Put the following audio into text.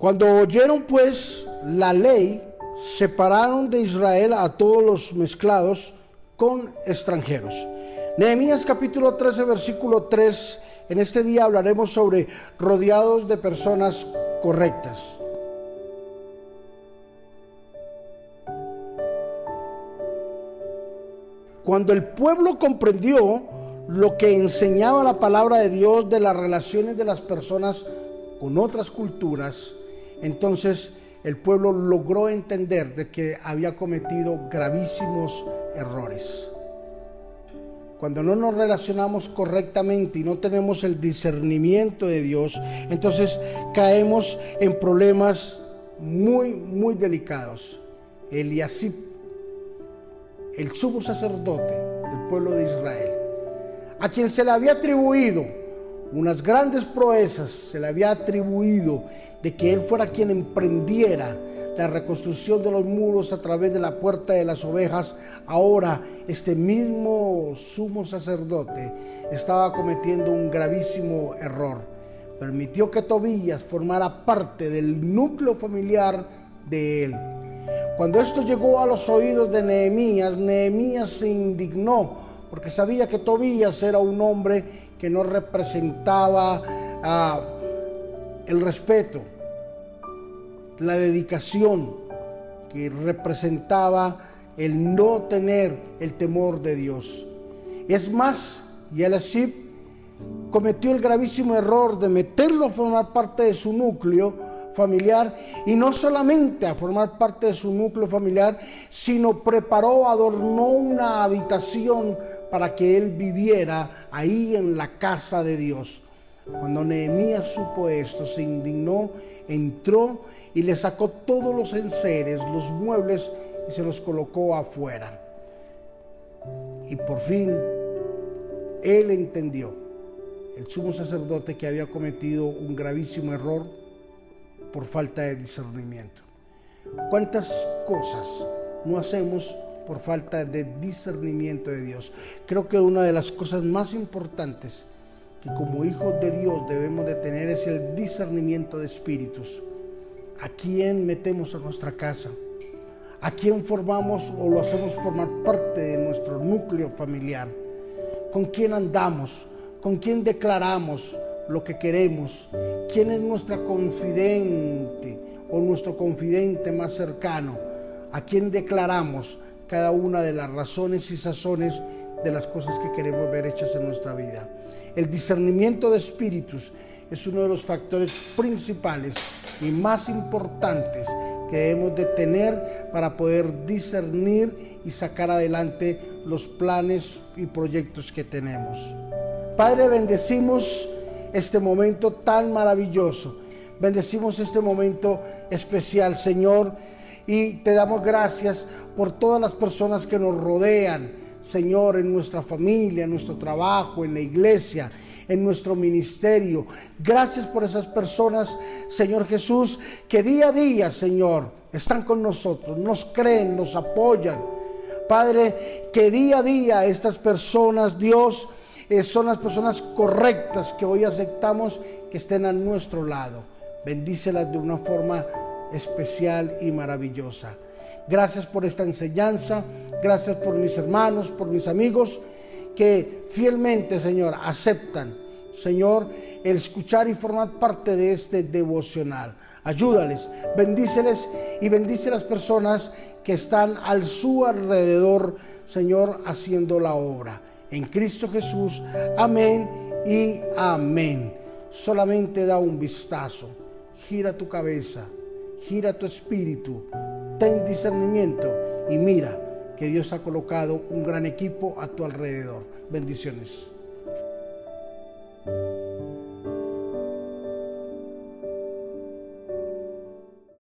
Cuando oyeron pues la ley, separaron de Israel a todos los mezclados con extranjeros. Nehemías capítulo 13, versículo 3. En este día hablaremos sobre rodeados de personas correctas. Cuando el pueblo comprendió lo que enseñaba la palabra de Dios de las relaciones de las personas con otras culturas, entonces el pueblo logró entender de que había cometido gravísimos errores. Cuando no nos relacionamos correctamente y no tenemos el discernimiento de Dios, entonces caemos en problemas muy, muy delicados. Eliasib, el sumo sacerdote del pueblo de Israel, a quien se le había atribuido unas grandes proezas, se le había atribuido de que él fuera quien emprendiera la reconstrucción de los muros a través de la puerta de las ovejas, ahora este mismo sumo sacerdote estaba cometiendo un gravísimo error. Permitió que Tobías formara parte del núcleo familiar de él. Cuando esto llegó a los oídos de Nehemías, Nehemías se indignó porque sabía que Tobías era un hombre que no representaba ah, el respeto, la dedicación, que representaba el no tener el temor de Dios. Es más, Yelesib cometió el gravísimo error de meterlo a formar parte de su núcleo familiar y no solamente a formar parte de su núcleo familiar, sino preparó, adornó una habitación para que él viviera ahí en la casa de Dios. Cuando Nehemías supo esto, se indignó, entró y le sacó todos los enseres, los muebles y se los colocó afuera. Y por fin él entendió, el sumo sacerdote, que había cometido un gravísimo error por falta de discernimiento. ¿Cuántas cosas no hacemos por falta de discernimiento de Dios? Creo que una de las cosas más importantes que como hijos de Dios debemos de tener es el discernimiento de espíritus. ¿A quién metemos a nuestra casa? ¿A quién formamos o lo hacemos formar parte de nuestro núcleo familiar? ¿Con quién andamos? ¿Con quién declaramos? Lo que queremos, quién es nuestra confidente o nuestro confidente más cercano, a quién declaramos cada una de las razones y sazones de las cosas que queremos ver hechas en nuestra vida. El discernimiento de espíritus es uno de los factores principales y más importantes que debemos de tener para poder discernir y sacar adelante los planes y proyectos que tenemos. Padre, bendecimos este momento tan maravilloso. Bendecimos este momento especial, Señor, y te damos gracias por todas las personas que nos rodean, Señor, en nuestra familia, en nuestro trabajo, en la iglesia, en nuestro ministerio. Gracias por esas personas, Señor Jesús, que día a día, Señor, están con nosotros, nos creen, nos apoyan. Padre, que día a día estas personas, Dios, eh, son las personas correctas que hoy aceptamos que estén a nuestro lado. Bendícelas de una forma especial y maravillosa. Gracias por esta enseñanza, gracias por mis hermanos, por mis amigos que fielmente, Señor, aceptan, Señor, el escuchar y formar parte de este devocional. Ayúdales, bendíceles y bendice las personas que están al su alrededor, Señor, haciendo la obra en Cristo Jesús. Amén y amén. Solamente da un vistazo, gira tu cabeza, gira tu espíritu, ten discernimiento y mira que Dios ha colocado un gran equipo a tu alrededor. Bendiciones.